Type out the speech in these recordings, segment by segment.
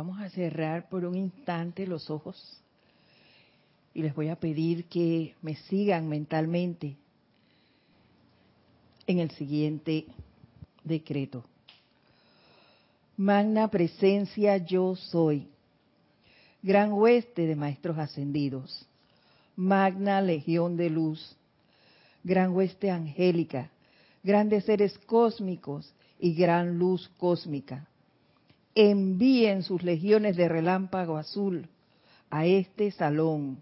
Vamos a cerrar por un instante los ojos y les voy a pedir que me sigan mentalmente en el siguiente decreto. Magna presencia yo soy, gran hueste de maestros ascendidos, magna legión de luz, gran hueste angélica, grandes seres cósmicos y gran luz cósmica. Envíen sus legiones de relámpago azul a este salón.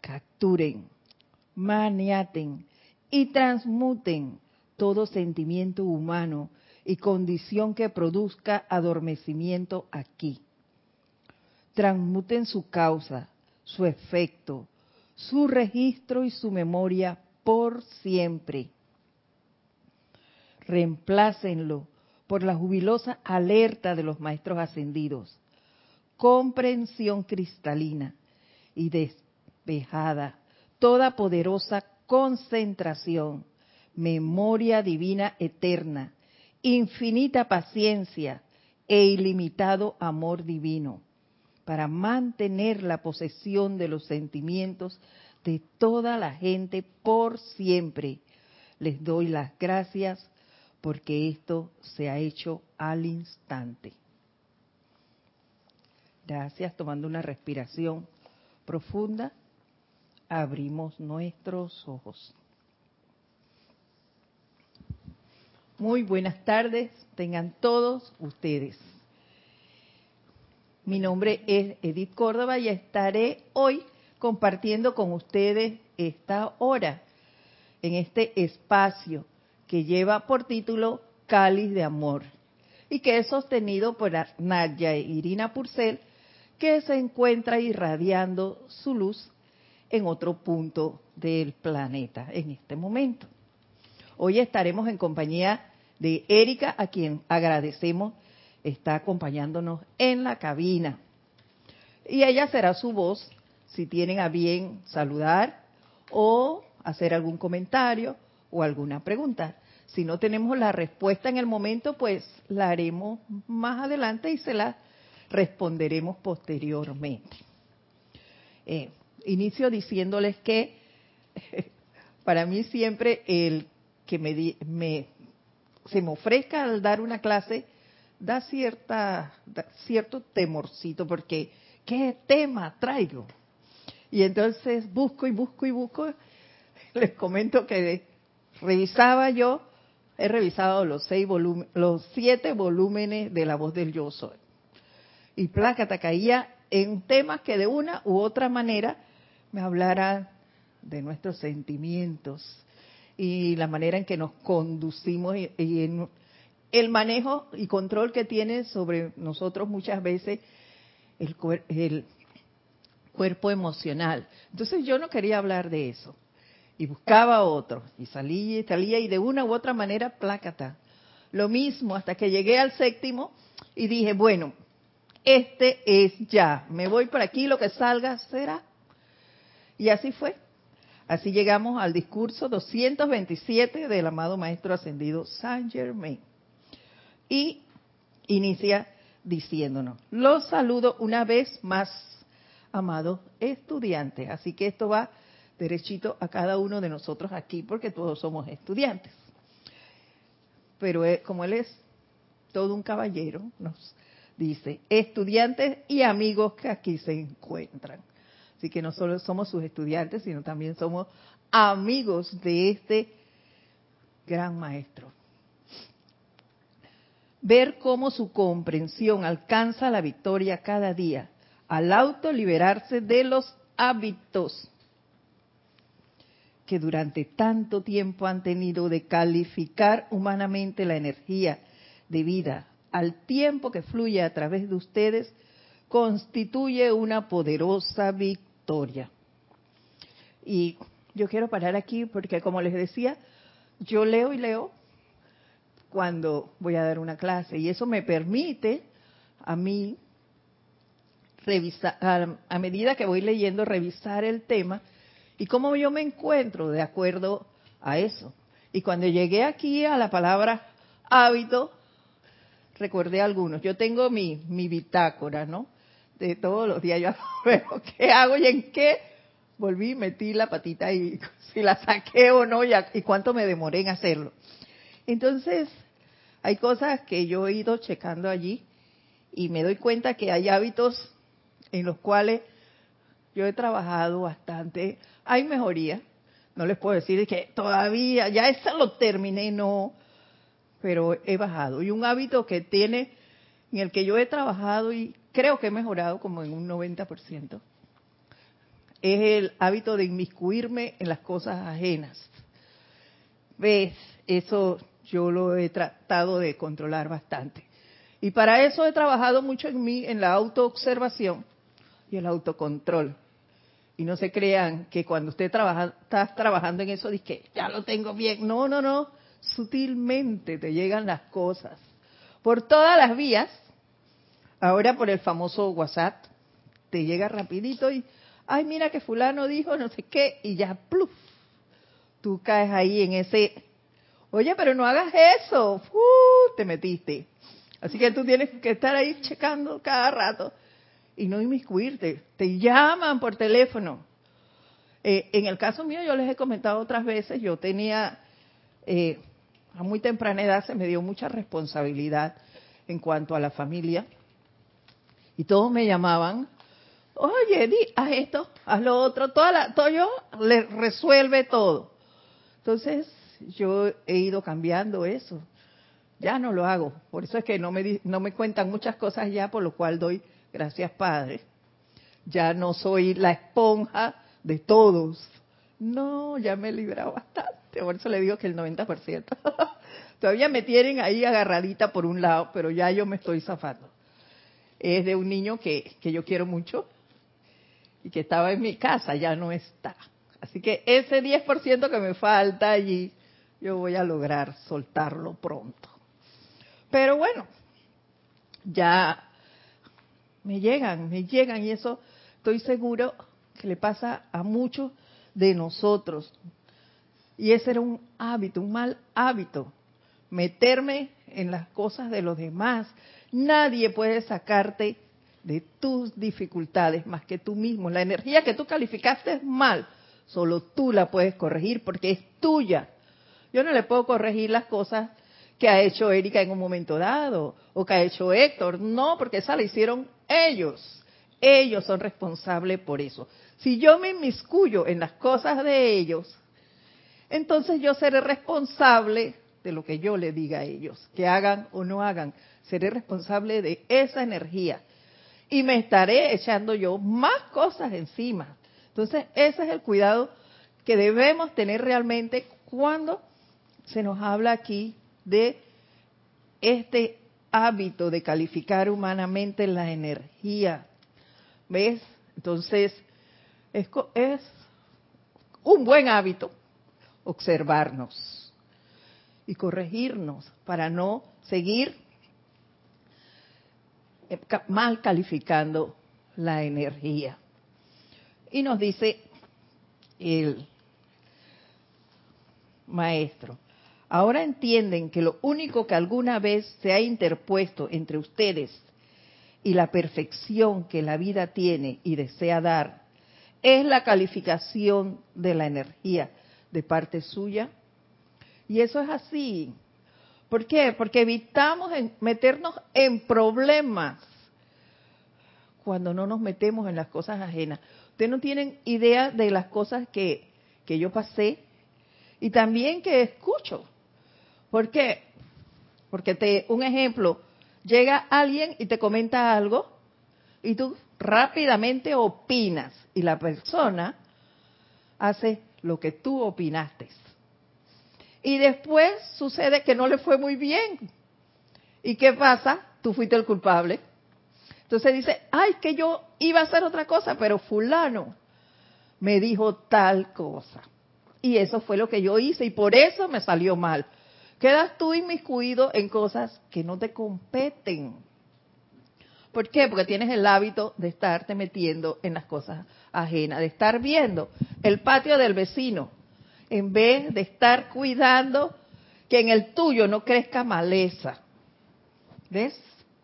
Capturen, maniaten y transmuten todo sentimiento humano y condición que produzca adormecimiento aquí. Transmuten su causa, su efecto, su registro y su memoria por siempre. Reemplácenlo por la jubilosa alerta de los maestros ascendidos. Comprensión cristalina y despejada, toda poderosa concentración, memoria divina eterna, infinita paciencia e ilimitado amor divino, para mantener la posesión de los sentimientos de toda la gente por siempre. Les doy las gracias porque esto se ha hecho al instante. Gracias, tomando una respiración profunda abrimos nuestros ojos. Muy buenas tardes, tengan todos ustedes. Mi nombre es Edith Córdoba y estaré hoy compartiendo con ustedes esta hora en este espacio que lleva por título Cáliz de Amor y que es sostenido por Nadia Irina Purcell, que se encuentra irradiando su luz en otro punto del planeta en este momento. Hoy estaremos en compañía de Erika, a quien agradecemos está acompañándonos en la cabina. Y ella será su voz si tienen a bien saludar o hacer algún comentario o alguna pregunta. Si no tenemos la respuesta en el momento, pues la haremos más adelante y se la responderemos posteriormente. Eh, inicio diciéndoles que para mí siempre el que me, se me ofrezca al dar una clase da cierta cierto temorcito porque qué tema traigo y entonces busco y busco y busco les comento que revisaba yo he revisado los seis los siete volúmenes de la voz del yo soy y plácata caía en temas que de una u otra manera me hablara de nuestros sentimientos y la manera en que nos conducimos y, en el manejo y control que tiene sobre nosotros muchas veces el, el cuerpo emocional. Entonces yo no quería hablar de eso y buscaba otro y salía y salía y de una u otra manera plácata. Lo mismo hasta que llegué al séptimo y dije, bueno, este es ya, me voy por aquí, lo que salga será. Y así fue. Así llegamos al discurso 227 del amado Maestro Ascendido Saint Germain. Y inicia diciéndonos, los saludo una vez más, amados estudiantes. Así que esto va derechito a cada uno de nosotros aquí, porque todos somos estudiantes. Pero como él es todo un caballero, nos dice, estudiantes y amigos que aquí se encuentran. Así que no solo somos sus estudiantes, sino también somos amigos de este gran maestro. Ver cómo su comprensión alcanza la victoria cada día al auto liberarse de los hábitos que durante tanto tiempo han tenido de calificar humanamente la energía de vida al tiempo que fluye a través de ustedes, constituye una poderosa victoria. Y yo quiero parar aquí porque, como les decía, yo leo y leo cuando voy a dar una clase y eso me permite a mí revisar, a, medida que voy leyendo, revisar el tema y cómo yo me encuentro de acuerdo a eso. Y cuando llegué aquí a la palabra hábito, recordé algunos. Yo tengo mi, mi bitácora, ¿no? De todos los días yo veo qué hago y en qué volví, metí la patita y si la saqué o no y, y cuánto me demoré en hacerlo. Entonces, hay cosas que yo he ido checando allí y me doy cuenta que hay hábitos en los cuales yo he trabajado bastante. Hay mejoría. No les puedo decir que todavía, ya eso lo terminé, no, pero he bajado. Y un hábito que tiene, en el que yo he trabajado y creo que he mejorado como en un 90%, es el hábito de inmiscuirme en las cosas ajenas. ¿Ves? Eso yo lo he tratado de controlar bastante. Y para eso he trabajado mucho en mí, en la autoobservación y el autocontrol. Y no se crean que cuando usted trabaja, está trabajando en eso, dice ya lo tengo bien. No, no, no. Sutilmente te llegan las cosas. Por todas las vías, ahora por el famoso WhatsApp, te llega rapidito y, ay, mira que fulano dijo no sé qué, y ya, pluf, tú caes ahí en ese, oye, pero no hagas eso, te metiste. Así que tú tienes que estar ahí checando cada rato y no inmiscuirte. Te llaman por teléfono. Eh, en el caso mío, yo les he comentado otras veces, yo tenía, eh, a muy temprana edad se me dio mucha responsabilidad en cuanto a la familia. Y todos me llamaban, oye, di, haz esto, haz lo otro, toda la, todo yo le resuelve todo. Entonces, yo he ido cambiando eso. Ya no lo hago. Por eso es que no me, no me cuentan muchas cosas ya, por lo cual doy gracias Padre. Ya no soy la esponja de todos. No, ya me he librado bastante. Por eso le digo que el 90%. Todavía me tienen ahí agarradita por un lado, pero ya yo me estoy zafando. Es de un niño que, que yo quiero mucho y que estaba en mi casa, ya no está. Así que ese 10% que me falta allí, yo voy a lograr soltarlo pronto. Pero bueno, ya me llegan, me llegan y eso estoy seguro que le pasa a muchos de nosotros. Y ese era un hábito, un mal hábito, meterme en las cosas de los demás. Nadie puede sacarte de tus dificultades más que tú mismo. La energía que tú calificaste mal, solo tú la puedes corregir porque es tuya. Yo no le puedo corregir las cosas que ha hecho Erika en un momento dado o que ha hecho Héctor. No, porque esa la hicieron ellos. Ellos son responsables por eso. Si yo me inmiscuyo en las cosas de ellos, entonces yo seré responsable de lo que yo le diga a ellos, que hagan o no hagan. Seré responsable de esa energía. Y me estaré echando yo más cosas encima. Entonces, ese es el cuidado que debemos tener realmente cuando se nos habla aquí de este hábito de calificar humanamente la energía. ¿Ves? Entonces, es, es un buen hábito observarnos y corregirnos para no seguir eh, mal calificando la energía. Y nos dice el maestro, Ahora entienden que lo único que alguna vez se ha interpuesto entre ustedes y la perfección que la vida tiene y desea dar es la calificación de la energía de parte suya. Y eso es así. ¿Por qué? Porque evitamos meternos en problemas cuando no nos metemos en las cosas ajenas. Ustedes no tienen idea de las cosas que, que yo pasé y también que escucho. ¿Por qué? Porque te, un ejemplo, llega alguien y te comenta algo y tú rápidamente opinas y la persona hace lo que tú opinaste. Y después sucede que no le fue muy bien. ¿Y qué pasa? Tú fuiste el culpable. Entonces dice, ay, que yo iba a hacer otra cosa, pero fulano me dijo tal cosa. Y eso fue lo que yo hice y por eso me salió mal. Quedas tú inmiscuido en cosas que no te competen. ¿Por qué? Porque tienes el hábito de estarte metiendo en las cosas ajenas, de estar viendo el patio del vecino, en vez de estar cuidando que en el tuyo no crezca maleza. ¿Ves?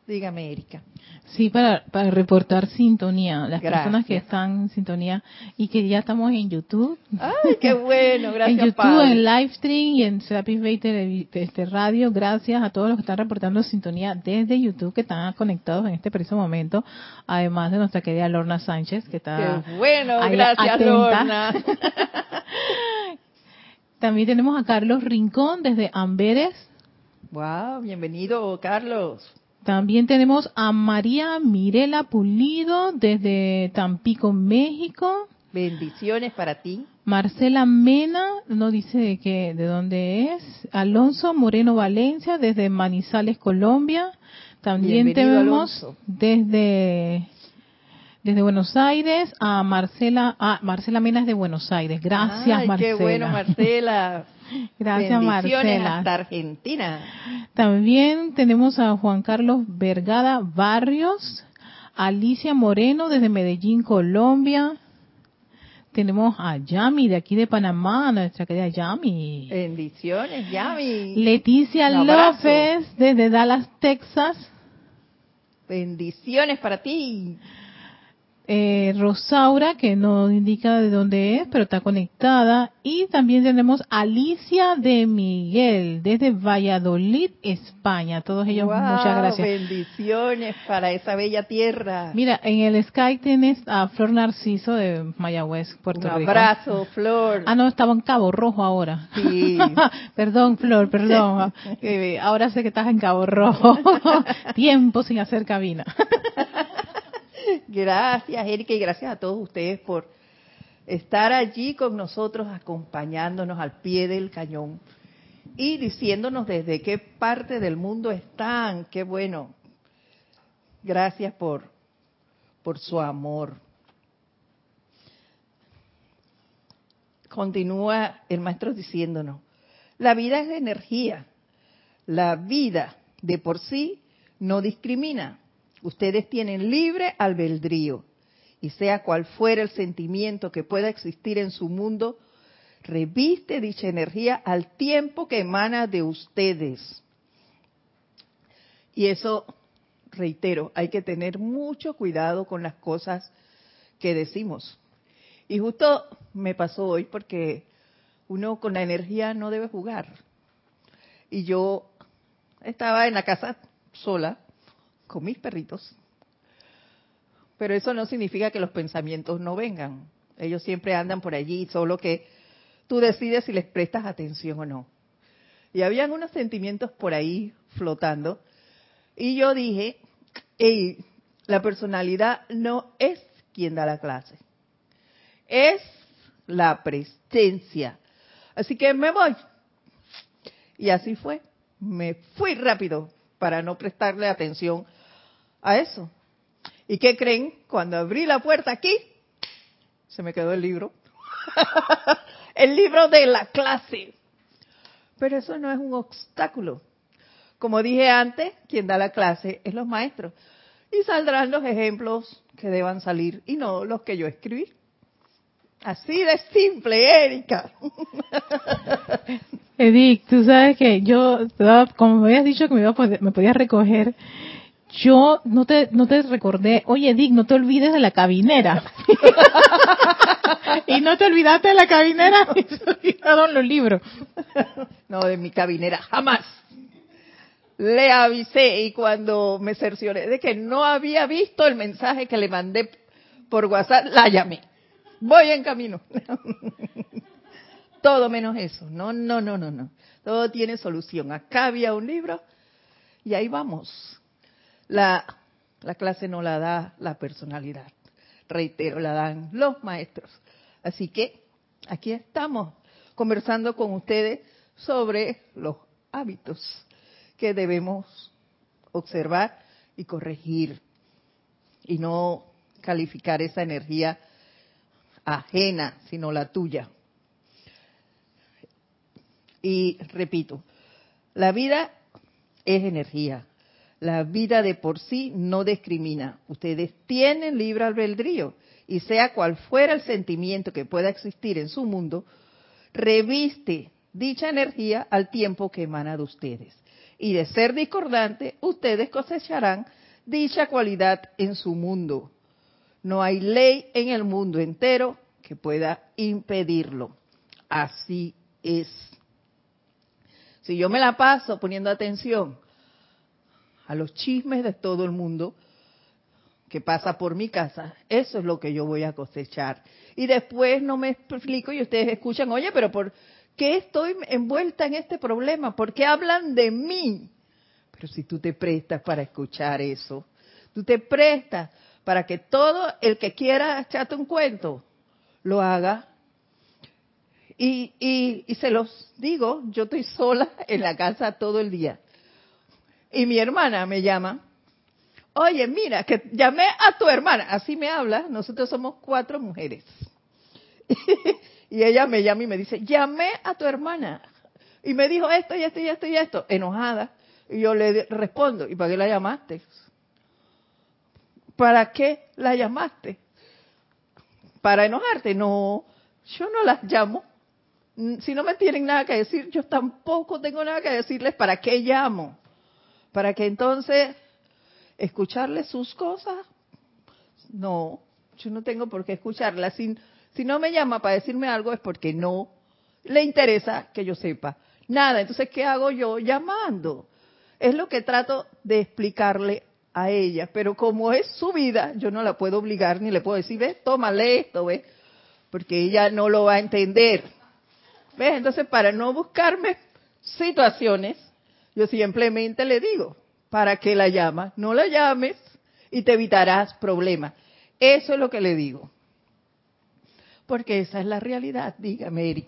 Dígame, Erika. Sí, para, para reportar sintonía, las personas que están en sintonía y que ya estamos en YouTube. ¡Ay, qué bueno! Gracias, En YouTube, en Livestream y en Serapis Bay este, Radio. Gracias a todos los que están reportando sintonía desde YouTube, que están conectados en este preciso momento. Además de nuestra querida Lorna Sánchez, que está. ¡Qué bueno! Gracias, Lorna. También tenemos a Carlos Rincón desde Amberes. ¡Wow! Bienvenido, Carlos. También tenemos a María Mirela Pulido desde Tampico, México. Bendiciones para ti. Marcela Mena, no dice de qué, de dónde es. Alonso Moreno Valencia desde Manizales, Colombia. También tenemos desde desde Buenos Aires a Marcela, a Marcela Mena es de Buenos Aires. Gracias, Ay, Marcela. Qué bueno, Marcela. Gracias, Marcela. hasta Argentina. También tenemos a Juan Carlos Vergada Barrios, Alicia Moreno desde Medellín, Colombia. Tenemos a Yami de aquí de Panamá, nuestra querida Yami. Bendiciones, Yami. Leticia López desde Dallas, Texas. Bendiciones para ti eh, Rosaura, que no indica de dónde es, pero está conectada. Y también tenemos Alicia de Miguel, desde Valladolid, España. Todos ellos, muchas gracias. Bendiciones para esa bella tierra. Mira, en el Skype tienes a Flor Narciso de Mayagüez, Puerto Rico. Un abrazo, Flor. Ah, no, estaba en Cabo Rojo ahora. Sí. perdón, Flor, perdón. Eh, ahora sé que estás en Cabo Rojo. Tiempo sin hacer cabina. Gracias, Erika, y gracias a todos ustedes por estar allí con nosotros, acompañándonos al pie del cañón y diciéndonos desde qué parte del mundo están. Qué bueno. Gracias por, por su amor. Continúa el maestro diciéndonos, la vida es energía. La vida de por sí no discrimina. Ustedes tienen libre albedrío y sea cual fuera el sentimiento que pueda existir en su mundo, reviste dicha energía al tiempo que emana de ustedes. Y eso, reitero, hay que tener mucho cuidado con las cosas que decimos. Y justo me pasó hoy porque uno con la energía no debe jugar. Y yo estaba en la casa sola con mis perritos. Pero eso no significa que los pensamientos no vengan. Ellos siempre andan por allí, solo que tú decides si les prestas atención o no. Y habían unos sentimientos por ahí flotando. Y yo dije, hey, la personalidad no es quien da la clase. Es la presencia. Así que me voy. Y así fue. Me fui rápido para no prestarle atención a eso. ¿Y qué creen? Cuando abrí la puerta aquí, se me quedó el libro. el libro de la clase. Pero eso no es un obstáculo. Como dije antes, quien da la clase es los maestros. Y saldrán los ejemplos que deban salir y no los que yo escribí. Así de simple, Erika. Edith, tú sabes que yo, como me habías dicho que me, iba a me podías recoger, yo no te, no te recordé, oye Dick, no te olvides de la cabinera. y no te olvidaste de la cabinera y se olvidaron los libros. no, de mi cabinera, jamás. Le avisé y cuando me cercioré de que no había visto el mensaje que le mandé por WhatsApp, la llamé. Voy en camino. Todo menos eso. No, no, no, no, no. Todo tiene solución. Acá había un libro y ahí vamos la, la clase no la da la personalidad, reitero, la dan los maestros. Así que aquí estamos conversando con ustedes sobre los hábitos que debemos observar y corregir y no calificar esa energía ajena, sino la tuya. Y repito, la vida es energía, la vida de por sí no discrimina. Ustedes tienen libre albedrío y sea cual fuera el sentimiento que pueda existir en su mundo, reviste dicha energía al tiempo que emana de ustedes. y de ser discordante, ustedes cosecharán dicha cualidad en su mundo. No hay ley en el mundo entero que pueda impedirlo. Así es. Si yo me la paso poniendo atención a los chismes de todo el mundo que pasa por mi casa, eso es lo que yo voy a cosechar. Y después no me explico y ustedes escuchan, oye, pero ¿por qué estoy envuelta en este problema? ¿Por qué hablan de mí? Pero si tú te prestas para escuchar eso, tú te prestas para que todo el que quiera echarte un cuento lo haga. Y, y, y se los digo, yo estoy sola en la casa todo el día. Y mi hermana me llama, oye, mira, que llamé a tu hermana, así me habla, nosotros somos cuatro mujeres. y ella me llama y me dice, llamé a tu hermana. Y me dijo esto y esto y esto y esto, enojada. Y yo le respondo, ¿y para qué la llamaste? ¿Para qué la llamaste? ¿Para enojarte? No, yo no las llamo. Si no me tienen nada que decir, yo tampoco tengo nada que decirles para qué llamo. Para que entonces escucharles sus cosas. No, yo no tengo por qué escucharlas. Si, si no me llama para decirme algo es porque no le interesa que yo sepa. Nada, entonces, ¿qué hago yo? Llamando. Es lo que trato de explicarle a ella, pero como es su vida, yo no la puedo obligar ni le puedo decir, ve, tómale esto, ve, porque ella no lo va a entender. ¿Ves? Entonces, para no buscarme situaciones, yo simplemente le digo, ¿para qué la llamas? No la llames y te evitarás problemas. Eso es lo que le digo. Porque esa es la realidad, dígame, Eric.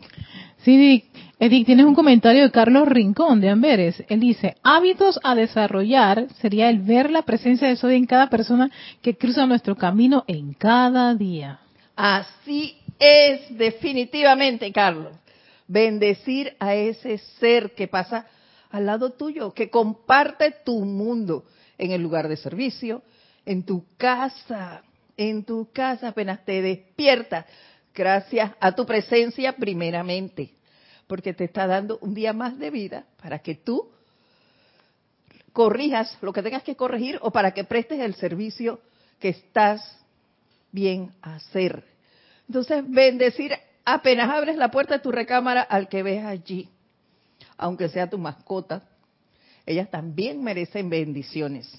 Sí, Edith, tienes un comentario de Carlos Rincón de Amberes. Él dice, hábitos a desarrollar sería el ver la presencia de Soy en cada persona que cruza nuestro camino en cada día. Así es, definitivamente, Carlos. Bendecir a ese ser que pasa al lado tuyo, que comparte tu mundo en el lugar de servicio, en tu casa, en tu casa apenas te despiertas gracias a tu presencia primeramente, porque te está dando un día más de vida para que tú corrijas lo que tengas que corregir o para que prestes el servicio que estás bien a hacer. Entonces, bendecir apenas abres la puerta de tu recámara al que ves allí, aunque sea tu mascota, ellas también merecen bendiciones.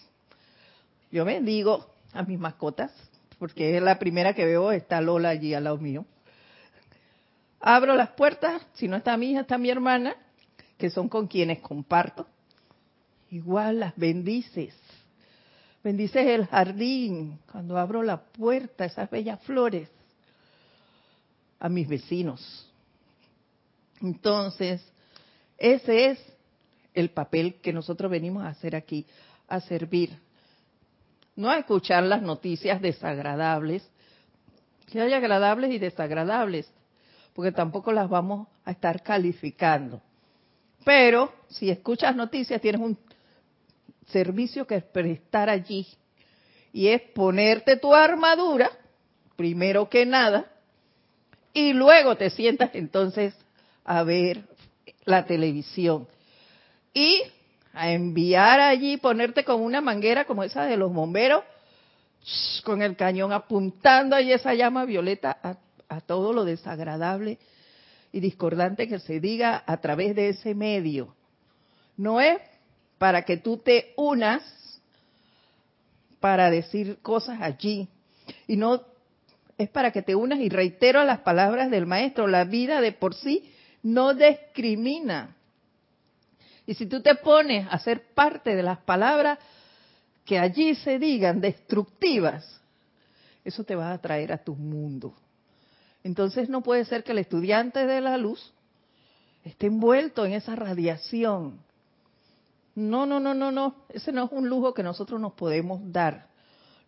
Yo bendigo a mis mascotas porque es la primera que veo, está Lola allí al lado mío. Abro las puertas, si no está mi hija, está mi hermana, que son con quienes comparto. Igual las bendices. Bendices el jardín cuando abro la puerta, esas bellas flores, a mis vecinos. Entonces, ese es el papel que nosotros venimos a hacer aquí, a servir no a escuchar las noticias desagradables, que hay agradables y desagradables, porque tampoco las vamos a estar calificando. Pero si escuchas noticias, tienes un servicio que prestar allí, y es ponerte tu armadura, primero que nada, y luego te sientas entonces a ver la televisión. Y a enviar allí, ponerte con una manguera como esa de los bomberos, con el cañón apuntando ahí esa llama violeta a, todo lo desagradable y discordante que se diga a través de ese medio. No es para que tú te unas para decir cosas allí. Y no es para que te unas y reitero las palabras del maestro, la vida de por sí no discrimina. Y si tú te pones a ser parte de las palabras que allí se digan destructivas, eso te va a traer a tu mundo. Entonces no puede ser que el estudiante de la luz esté envuelto en esa radiación. No, no, no, no, no. Ese no es un lujo que nosotros nos podemos dar.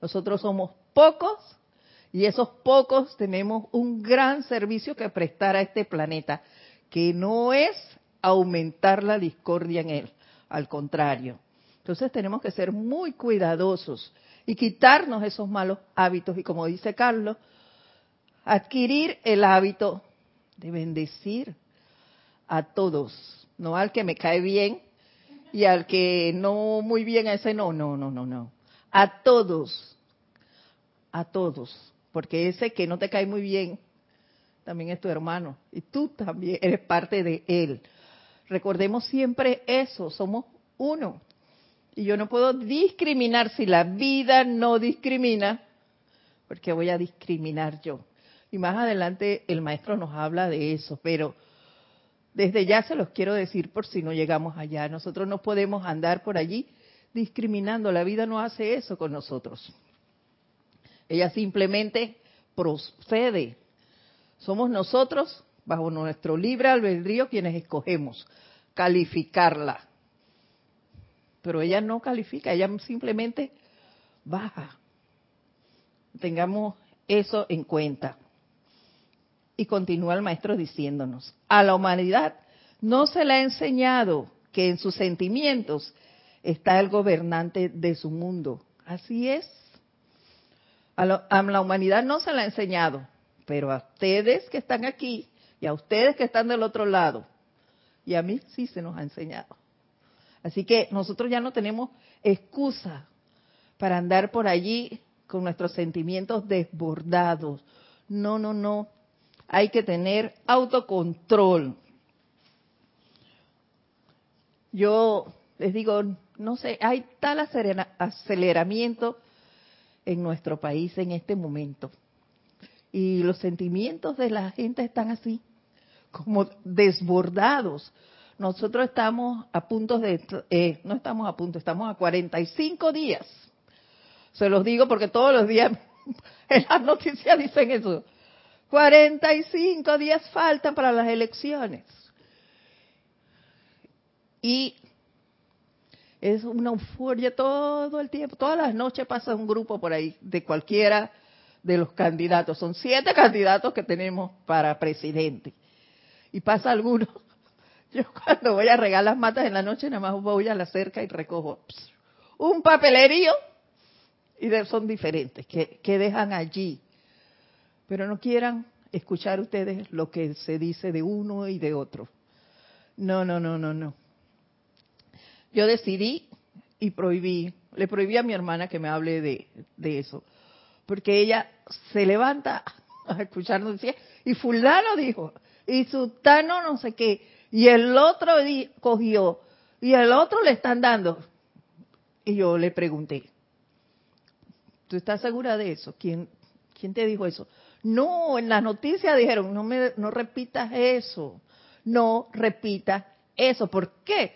Nosotros somos pocos y esos pocos tenemos un gran servicio que prestar a este planeta, que no es aumentar la discordia en él, al contrario. Entonces tenemos que ser muy cuidadosos y quitarnos esos malos hábitos y como dice Carlos, adquirir el hábito de bendecir a todos, no al que me cae bien y al que no muy bien a ese no, no, no, no, no. A todos, a todos, porque ese que no te cae muy bien también es tu hermano y tú también eres parte de él. Recordemos siempre eso, somos uno. Y yo no puedo discriminar si la vida no discrimina, porque voy a discriminar yo. Y más adelante el maestro nos habla de eso, pero desde ya se los quiero decir por si no llegamos allá. Nosotros no podemos andar por allí discriminando. La vida no hace eso con nosotros. Ella simplemente procede. Somos nosotros, bajo nuestro libre albedrío, quienes escogemos calificarla. Pero ella no califica, ella simplemente baja. Tengamos eso en cuenta. Y continúa el maestro diciéndonos, a la humanidad no se le ha enseñado que en sus sentimientos está el gobernante de su mundo. Así es. A, la humanidad no se le ha enseñado, pero a ustedes que están aquí y a ustedes que están del otro lado, y a mí sí se nos ha enseñado. Así que nosotros ya no tenemos excusa para andar por allí con nuestros sentimientos desbordados. No, no, no hay que tener autocontrol. Yo les digo, no sé, hay tal aceleramiento en nuestro país en este momento. Y los sentimientos de la gente están así, como desbordados. Nosotros estamos a punto de, eh, no estamos a punto, estamos a 45 días. Se los digo porque todos los días en las noticias dicen eso. 45 días faltan para las elecciones. Y es una euforia todo el tiempo. Todas las noches pasa un grupo por ahí de cualquiera de los candidatos. Son siete candidatos que tenemos para presidente. Y pasa alguno. Yo cuando voy a regar las matas en la noche, nada más voy a la cerca y recojo un papelerío. Y son diferentes, que, que dejan allí pero no quieran escuchar ustedes lo que se dice de uno y de otro. No, no, no, no, no. Yo decidí y prohibí, le prohibí a mi hermana que me hable de, eso, porque ella se levanta a escucharnos decir, y fulano dijo, y sultano no sé qué, y el otro cogió, y el otro le están dando. Y yo le pregunté, ¿tú estás segura de eso? ¿Quién, quién te dijo eso? No, en la noticia dijeron, no, me, no repitas eso, no repitas eso. ¿Por qué?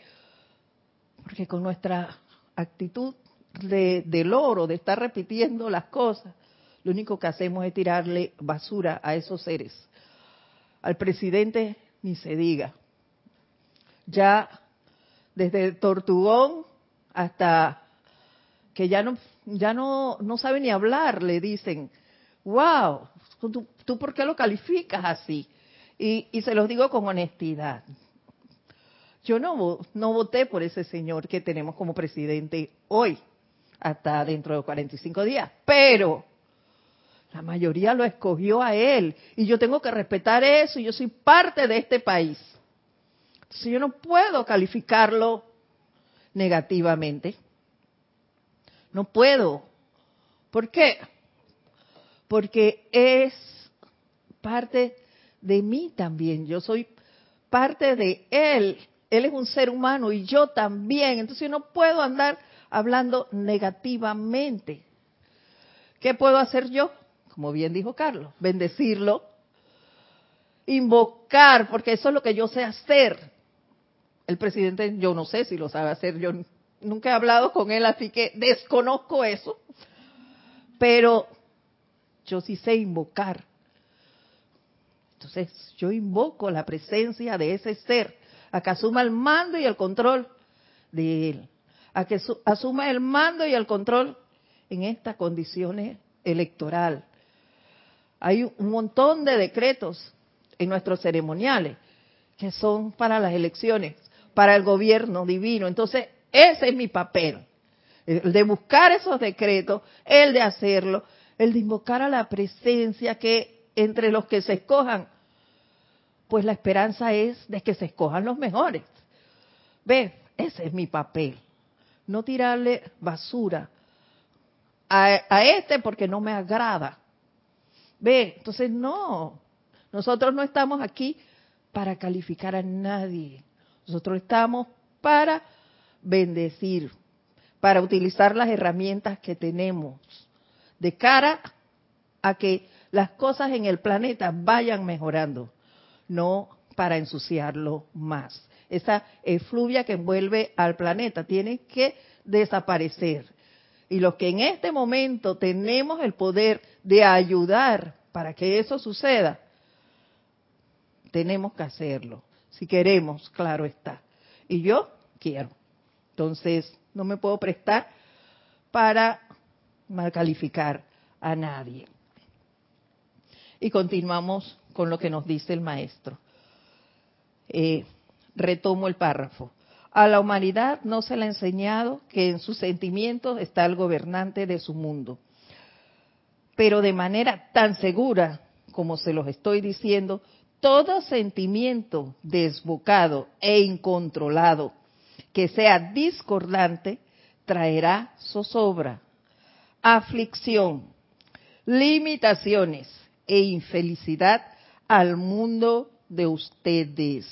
Porque con nuestra actitud de, del oro, de estar repitiendo las cosas, lo único que hacemos es tirarle basura a esos seres. Al presidente ni se diga. Ya desde Tortugón hasta que ya no ya no no sabe ni hablar, le dicen, "Wow, ¿Tú, por qué lo calificas así? Y, se los digo con honestidad. Yo no, no voté por ese señor que tenemos como presidente hoy, hasta dentro de 45 días, pero la mayoría lo escogió a él y yo tengo que respetar eso y yo soy parte de este país. Entonces yo no puedo calificarlo negativamente. No puedo. ¿Por qué? porque es parte de mí también. Yo soy parte de Él. Él es un ser humano y yo también. Entonces yo no puedo andar hablando negativamente. ¿Qué puedo hacer yo? Como bien dijo Carlos, bendecirlo, invocar, porque eso es lo que yo sé hacer. El presidente, yo no sé si lo sabe hacer, yo nunca he hablado con él, así que desconozco eso. Pero yo sí sé invocar. Entonces yo invoco la presencia de ese ser a que asuma el mando y el control de él, a que asuma el mando y el control en esta condición electoral. Hay un montón de decretos en nuestros ceremoniales que son para las elecciones, para el gobierno divino. Entonces, ese es mi papel, el de buscar esos decretos, el de hacerlo, el de invocar a la presencia que entre los que se escojan, pues la esperanza es de que se escojan los mejores. Ve, Ese es mi papel. No tirarle basura a este porque no me agrada. Ve, entonces no. Nosotros no estamos aquí para calificar a nadie. Nosotros estamos para bendecir, para utilizar las herramientas que tenemos de cara a que las cosas en el planeta vayan mejorando, no para ensuciarlo más. Esa efluvia que envuelve al planeta tiene que desaparecer. Y los que en este momento tenemos el poder de ayudar para que eso suceda, tenemos que hacerlo. Si queremos, claro está. Y yo quiero. Entonces, no me puedo prestar para mal calificar a nadie. Y continuamos con lo que nos dice el maestro. Eh, retomo el párrafo. A la humanidad no se le ha enseñado que en sus sentimientos está el gobernante de su mundo. Pero de manera tan segura como se los estoy diciendo, todo sentimiento desbocado e incontrolado que sea discordante traerá zozobra, aflicción, limitaciones e infelicidad al mundo de ustedes.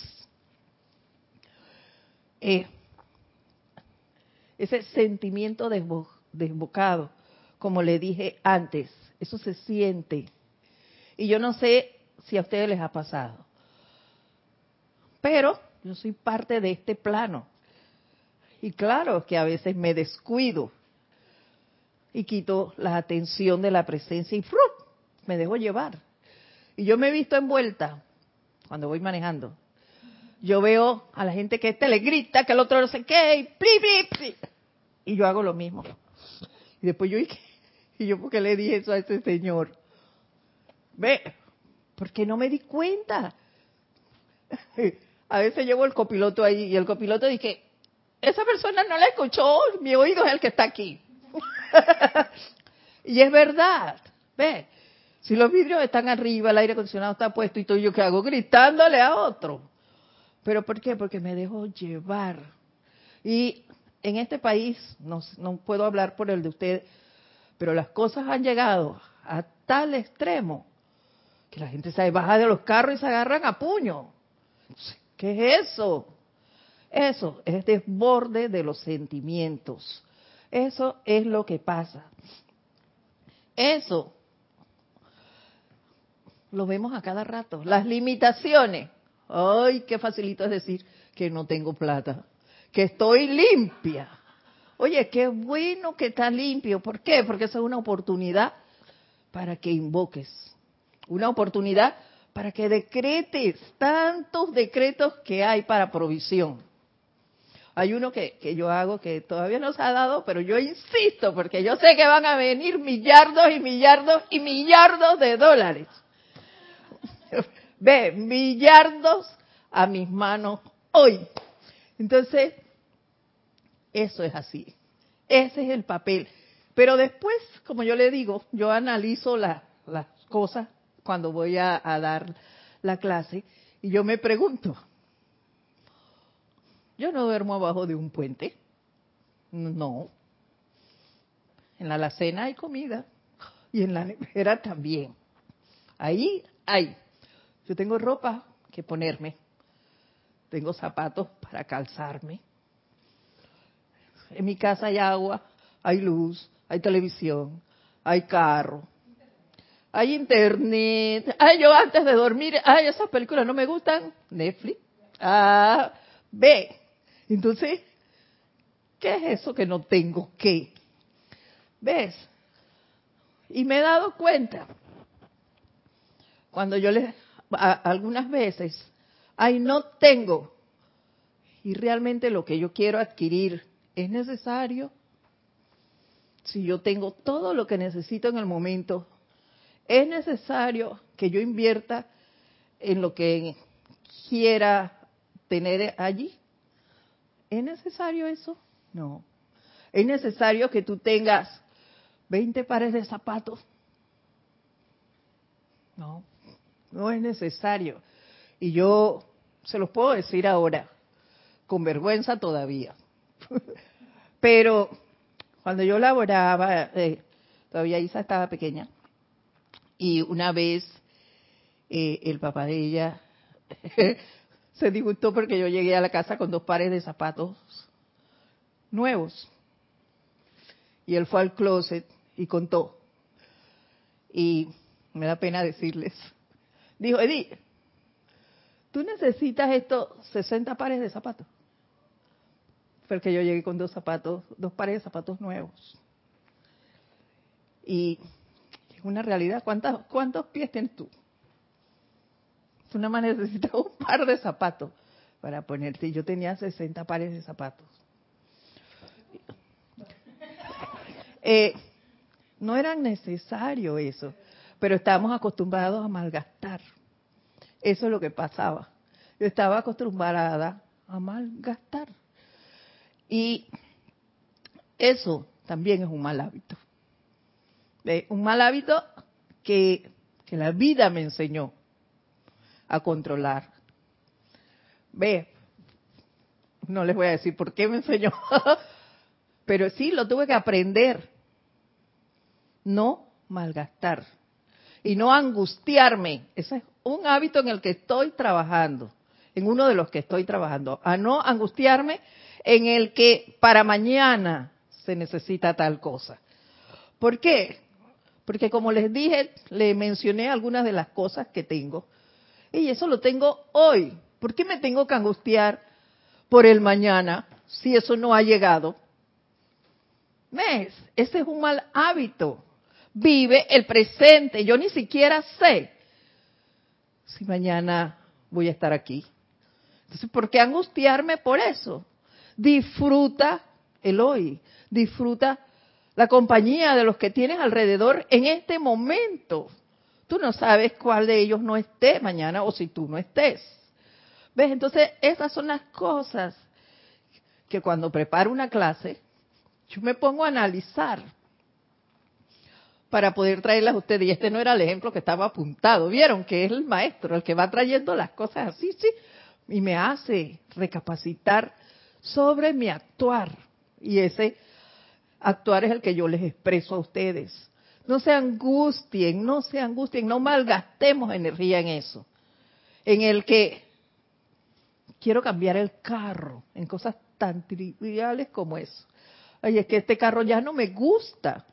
Eh, ese sentimiento desbocado, como le dije antes, eso se siente. Y yo no sé si a ustedes les ha pasado. Pero yo soy parte de este plano. Y claro que a veces me descuido y quito la atención de la presencia y me dejo llevar. Y yo me he visto envuelta cuando voy manejando. Yo veo a la gente que este le grita, que el otro no sé qué, y Y yo hago lo mismo. Y después yo, ¿y, y yo porque le dije eso a ese señor? Ve, porque no me di cuenta. A veces llevo el copiloto ahí y el copiloto dice, esa persona no la escuchó, mi oído es el que está aquí. y es verdad, ve, si los vidrios están arriba, el aire acondicionado está puesto y todo yo que hago gritándole a otro. ¿Pero por qué? Porque me dejo llevar. Y en este país, no, no puedo hablar por el de usted, pero las cosas han llegado a tal extremo que la gente se baja de los carros y se agarran a puño. ¿Qué es eso? Eso es desborde de los sentimientos. Eso es lo que pasa. Eso lo vemos a cada rato. Las limitaciones. Ay, qué facilito es decir que no tengo plata, que estoy limpia. Oye, qué bueno que está limpio. ¿Por qué? Porque esa es una oportunidad para que invoques. Una oportunidad para que decretes tantos decretos que hay para provisión. Hay uno que, yo hago que todavía no se ha dado, pero yo insisto, porque yo sé que van a venir millardos y millardos y millardos de dólares. Ve, millardos a mis manos hoy. Entonces, eso es así. Ese es el papel. Pero después, como yo le digo, yo analizo las cosas cuando voy a dar la clase y yo me pregunto, yo no duermo abajo de un puente. No. En la alacena hay comida y en la nevera también. Ahí hay. Yo tengo ropa que ponerme. Tengo zapatos para calzarme. En mi casa hay agua, hay luz, hay televisión, hay carro, hay internet. Ay, yo antes de dormir, ay, esas películas no me gustan. Netflix. Ah, ve, entonces, ¿qué es eso que no tengo que? ¿Ves? Y me he dado cuenta, cuando yo les, algunas veces, ay, no tengo, y realmente lo que yo quiero adquirir es necesario, si yo tengo todo lo que necesito en el momento, es necesario que yo invierta en lo que quiera tener allí. ¿Es necesario eso? No. ¿Es necesario que tú tengas 20 pares de zapatos? No, no es necesario. Y yo se los puedo decir ahora, con vergüenza todavía. Pero cuando yo laboraba, eh, todavía Isa estaba pequeña, y una vez eh, el papá de ella se disgustó porque yo llegué a la casa con dos pares de zapatos nuevos. Y él fue al closet y contó. Y me da pena decirles. Dijo, Edith, tú necesitas estos 60 pares de zapatos. Porque yo llegué con dos zapatos, dos pares de zapatos nuevos. Y es una realidad. ¿Cuántos, cuántos pies tienes tú? Tú nada más necesitas un par de zapatos para ponerte. Yo tenía 60 pares de zapatos. Eh, no era necesario eso, pero estábamos acostumbrados a malgastar. Eso es lo que pasaba. Yo estaba acostumbrada a malgastar. Y eso también es un mal hábito. Un mal hábito que, que la vida me enseñó a controlar. Ve, no les voy a decir por qué me enseñó, pero sí lo tuve que aprender. No malgastar y no angustiarme. Ese es un hábito en el que estoy trabajando, en uno de los que estoy trabajando, a no angustiarme en el que para mañana se necesita tal cosa. ¿Por qué? Porque como les dije, le mencioné algunas de las cosas que tengo y eso lo tengo hoy. ¿Por qué me tengo que angustiar por el mañana si eso no ha llegado? ¿Ves? Ese es un mal hábito. Vive el presente. Yo ni siquiera sé si mañana voy a estar aquí. Entonces, ¿por qué angustiarme por eso? Disfruta el hoy. Disfruta la compañía de los que tienes alrededor en este momento. Tú no sabes cuál de ellos no esté mañana o si tú no estés. ¿Ves? Entonces, esas son las cosas que cuando preparo una clase, yo me pongo a analizar para poder traerlas a ustedes. Y este no era el ejemplo que estaba apuntado. Vieron que es el maestro el que va trayendo las cosas así, sí, y me hace recapacitar sobre mi actuar. Y ese actuar es el que yo les expreso a ustedes. No se angustien, no se angustien, no malgastemos energía en eso. En el que quiero cambiar el carro, en cosas tan triviales como eso. Ay, es que este carro ya no me gusta.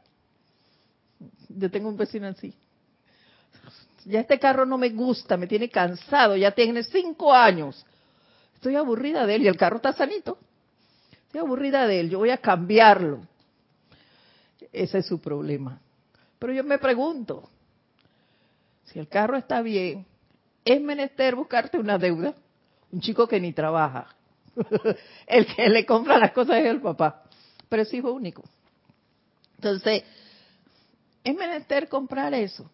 Yo tengo un vecino así. Ya este carro no me gusta, me tiene cansado, ya tiene cinco años. Estoy aburrida de él y el carro está sanito. Estoy aburrida de él, yo voy a cambiarlo. Ese es su problema. Pero yo me pregunto, si el carro está bien, es menester buscarte una deuda. Un chico que ni trabaja. el que le compra las cosas es el papá. Pero es hijo único. Entonces, es menester comprar eso.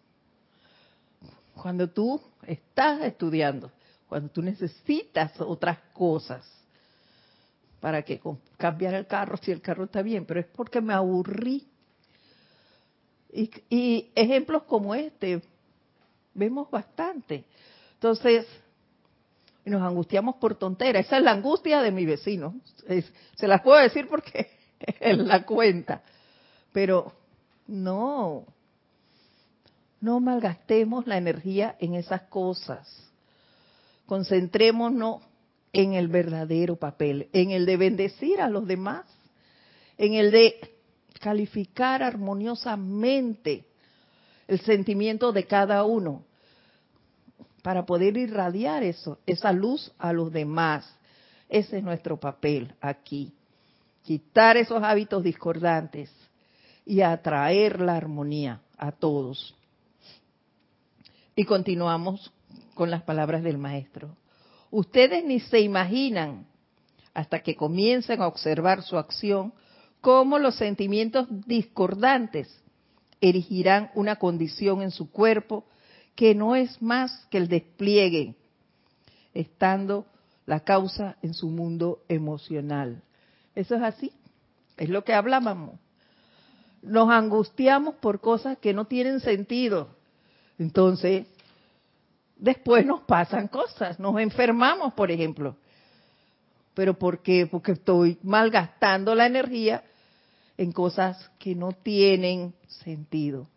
Cuando tú estás estudiando, cuando tú necesitas otras cosas. ¿Para que Cambiar el carro si el carro está bien, pero es porque me aburrí y, ejemplos como este vemos bastante. Entonces, nos angustiamos por tonteras. Esa es la angustia de mi vecino. se las puedo decir porque él la cuenta. Pero no, no malgastemos la energía en esas cosas. Concentrémonos en el verdadero papel, en el de bendecir a los demás, en el de calificar armoniosamente el sentimiento de cada uno para poder irradiar eso, esa luz a los demás. Ese es nuestro papel aquí. Quitar esos hábitos discordantes y atraer la armonía a todos. Y continuamos con las palabras del maestro. Ustedes ni se imaginan hasta que comiencen a observar su acción cómo los sentimientos discordantes erigirán una condición en su cuerpo que no es más que el despliegue, estando la causa en su mundo emocional. Eso es así, es lo que hablábamos. Nos angustiamos por cosas que no tienen sentido. Entonces, después nos pasan cosas, nos enfermamos, por ejemplo. ¿Pero por qué? Porque estoy malgastando la energía en cosas que no tienen sentido.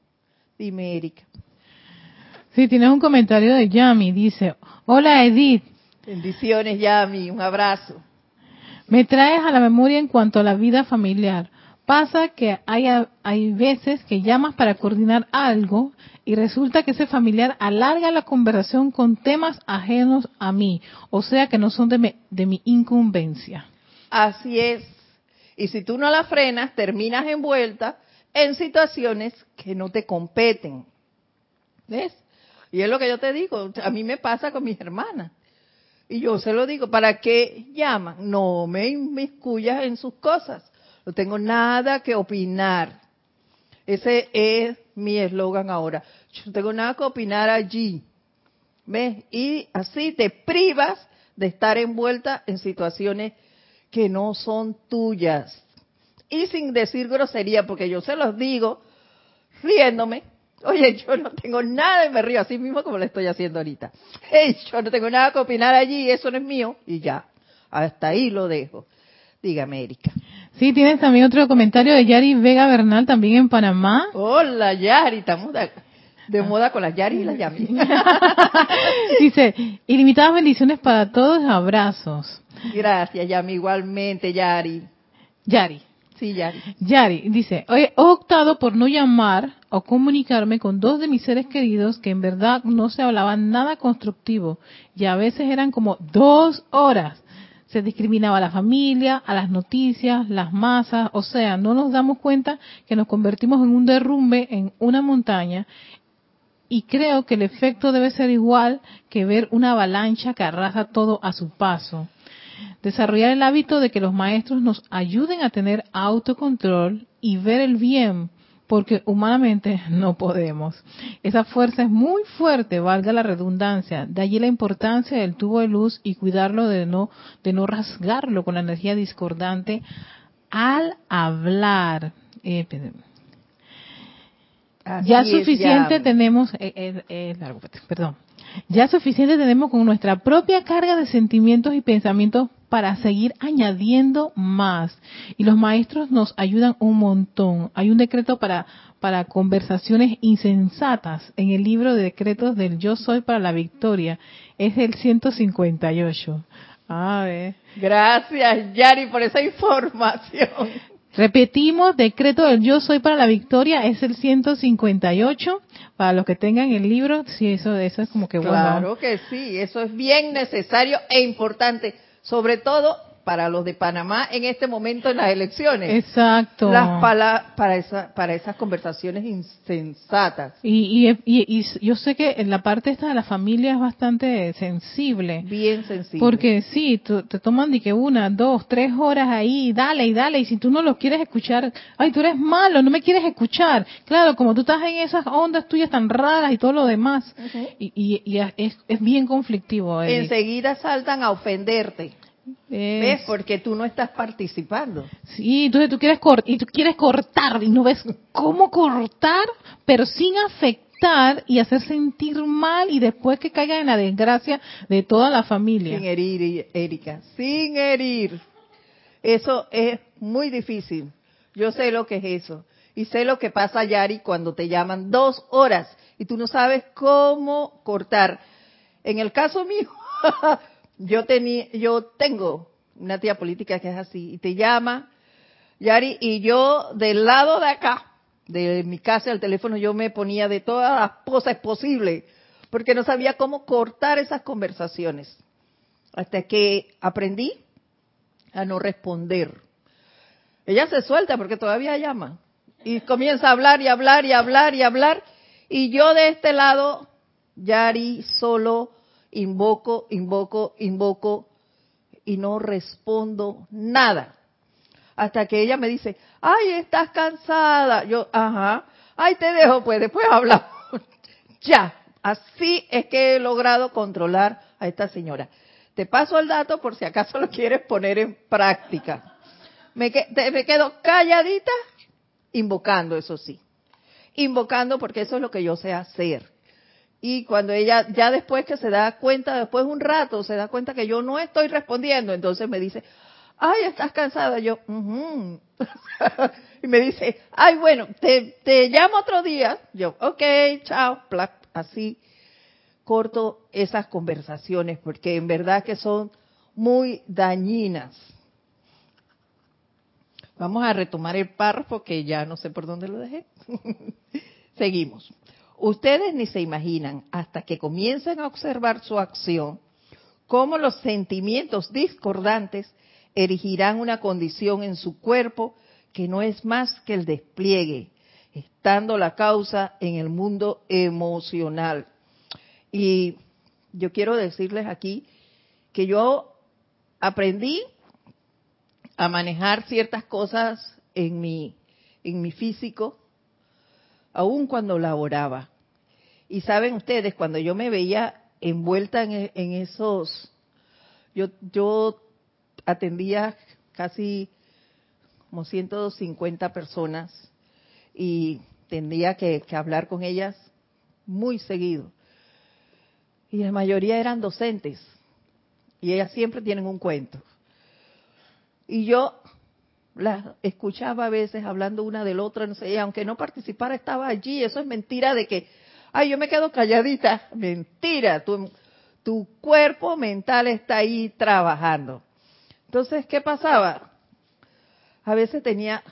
Dime, Erika. Sí, tienes un comentario de Yami. Dice, hola Edith. Bendiciones, Yami. Un abrazo. Me traes a la memoria en cuanto a la vida familiar. Pasa que hay, hay veces que llamas para coordinar algo y resulta que ese familiar alarga la conversación con temas ajenos a mí, o sea que no son de mi, incumbencia. Así es. Y si tú no la frenas, terminas envuelta en situaciones que no te competen. ¿Ves? Y es lo que yo te digo, a mí me pasa con mis hermanas. Y yo se lo digo, ¿para qué llaman? No me inmiscuyas en sus cosas. No tengo nada que opinar. Ese es mi eslogan ahora. Yo no tengo nada que opinar allí. ¿Ves? Y así te privas de estar envuelta en situaciones que no son tuyas. Y sin decir grosería, porque yo se los digo riéndome. Oye, yo no tengo nada y me río así mismo como lo estoy haciendo ahorita. Yo no tengo nada que opinar allí, eso no es mío. Y ya, hasta ahí lo dejo. Dígame, Erika. Sí, tienes también otro comentario de Yari Vega Bernal, también en Panamá. Hola, Yari, estamos de, moda con las Yari y las Yami. Dice, ilimitadas bendiciones para todos, abrazos. Gracias, Yami, igualmente, Yari. Yari. Sí, Yari. Yari dice, he optado por no llamar o comunicarme con dos de mis seres queridos que en verdad no se hablaban nada constructivo y a veces eran como dos horas se discriminaba a la familia, a las noticias, las masas, o sea, no nos damos cuenta que nos convertimos en un derrumbe en una montaña y creo que el efecto debe ser igual que ver una avalancha que arrasa todo a su paso. Desarrollar el hábito de que los maestros nos ayuden a tener autocontrol y ver el bien porque humanamente no podemos. Esa fuerza es muy fuerte, valga la redundancia. De allí la importancia del tubo de luz y cuidarlo de no, de no rasgarlo con la energía discordante al hablar. Eh, ya suficiente tenemos, eh, eh, perdón, ya suficiente tenemos con nuestra propia carga de sentimientos y pensamientos para seguir añadiendo más. Y los maestros nos ayudan un montón. Hay un decreto para, para conversaciones insensatas en el libro de decretos del Yo Soy para la Victoria. Es el 158. A ver. Gracias, Yari, por esa información. Repetimos, decreto del Yo Soy para la Victoria es el 158. Para los que tengan el libro, sí, eso, eso es como que bueno. Claro que sí, eso es bien necesario e importante sobre todo para los de Panamá en este momento en las elecciones. Exacto. Las para, esa, para esas conversaciones insensatas. Y, y, yo sé que en la parte esta de la familia es bastante sensible. Bien sensible. Porque sí, te toman de que una, dos, tres horas ahí, dale y dale, y si tú no lo quieres escuchar, ay, tú eres malo, no me quieres escuchar. Claro, como tú estás en esas ondas tuyas tan raras y todo lo demás. Y, y, es, es bien conflictivo. Enseguida saltan a ofenderte. ¿Ves? Porque tú no estás participando. Sí, entonces tú quieres, y tú quieres cortar y no ves cómo cortar, pero sin afectar y hacer sentir mal y después que caiga en la desgracia de toda la familia. Sin herir, Erika, sin herir. Eso es muy difícil. Yo sé lo que es eso. Y sé lo que pasa, Yari, cuando te llaman dos horas y tú no sabes cómo cortar. En el caso mío, yo tenía, yo tengo una tía política que es así, y te llama, Yari, y yo del lado de acá, de mi casa, el teléfono, yo me ponía de todas las cosas posibles, porque no sabía cómo cortar esas conversaciones. Hasta que aprendí a no responder. Ella se suelta porque todavía llama. Y comienza a hablar y hablar y hablar y hablar. Y yo de este lado, Yari, solo invoco, invoco, invoco y no respondo nada. Hasta que ella me dice, ay, estás cansada. Yo, ajá, ay, te dejo, pues después hablamos. ya, así es que he logrado controlar a esta señora. Te paso el dato por si acaso lo quieres poner en práctica. Me, me quedo calladita, invocando, eso sí. Invocando porque eso es lo que yo sé hacer Y cuando ella, ya después que se da cuenta, después de un rato, se da cuenta que yo no estoy respondiendo, entonces me dice, ay, estás cansada. Yo, y me dice, ay, bueno, te, te llamo otro día. Yo, ok, chao, así corto esas conversaciones porque en verdad que son muy dañinas. Vamos a retomar el párrafo que ya no sé por dónde lo dejé. Seguimos. Ustedes ni se imaginan hasta que comiencen a observar su acción cómo los sentimientos discordantes erigirán una condición en su cuerpo que no es más que el despliegue, estando la causa en el mundo emocional. Y yo quiero decirles aquí que yo aprendí a manejar ciertas cosas en mi, en mi físico, aun cuando laboraba. Y saben ustedes, cuando yo me veía envuelta en, en esos, yo, yo atendía casi como 150 personas y tendría que, hablar con ellas muy seguido. Y la mayoría eran docentes y ellas siempre tienen un cuento. Y yo las escuchaba a veces hablando una del otro, no sé, y aunque no participara estaba allí, eso es mentira de que, ay, yo me quedo calladita, mentira, tu, tu cuerpo mental está ahí trabajando. Entonces, ¿qué pasaba? A veces tenía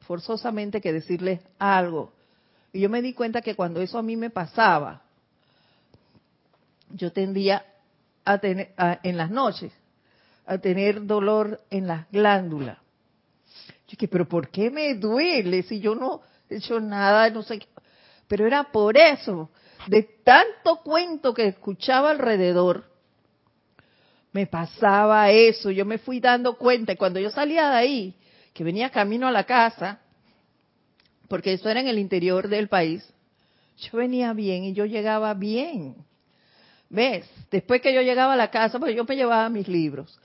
forzosamente que decirles algo. Y yo me di cuenta que cuando eso a mí me pasaba, yo tendía a tener, en las noches, a tener dolor en las glándulas. Yo dije, pero ¿por qué me duele si yo no he hecho nada, no sé qué? Pero era por eso, de tanto cuento que escuchaba alrededor, me pasaba eso, yo me fui dando cuenta y cuando yo salía de ahí, que venía camino a la casa, porque eso era en el interior del país, yo venía bien y yo llegaba bien. ¿Ves? Después que yo llegaba a la casa, pues yo me llevaba mis libros,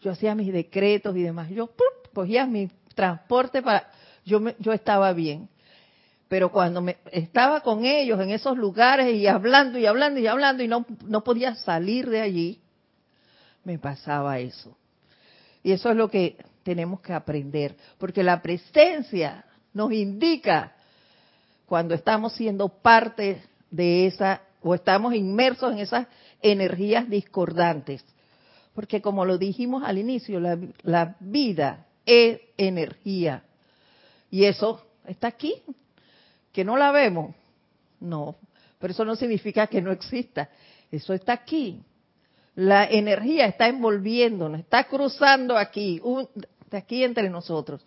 yo hacía mis decretos y demás, yo cogía mi transporte para, yo, yo estaba bien. Pero cuando me, estaba con ellos en esos lugares y hablando y hablando y hablando y no, no podía salir de allí, me pasaba eso. Y eso es lo que tenemos que aprender, porque la presencia nos indica cuando estamos siendo parte de esa o estamos inmersos en esas energías discordantes. Porque como lo dijimos al inicio, la, la vida es energía. Y eso está aquí. Que no la vemos. No, pero eso no significa que no exista. Eso está aquí la energía está envolviéndonos, está cruzando aquí, aquí entre nosotros.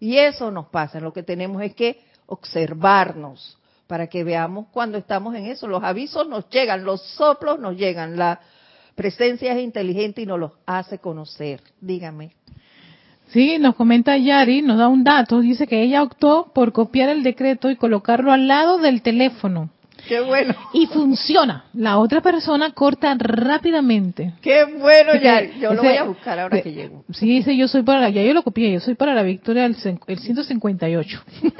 Y eso nos pasa, lo que tenemos es que observarnos para que veamos cuando estamos en eso. Los avisos nos llegan, los soplos nos llegan, la presencia es inteligente y nos los hace conocer. Dígame. Sí, nos comenta Yari, nos da un dato, dice que ella optó por copiar el decreto y colocarlo al lado del teléfono Qué bueno. Y funciona. La otra persona corta rápidamente. Qué bueno, ya. Yo lo voy a buscar ahora que llego. Sí, dice yo soy para la, ya yo lo copié, yo soy para la victoria del el 158.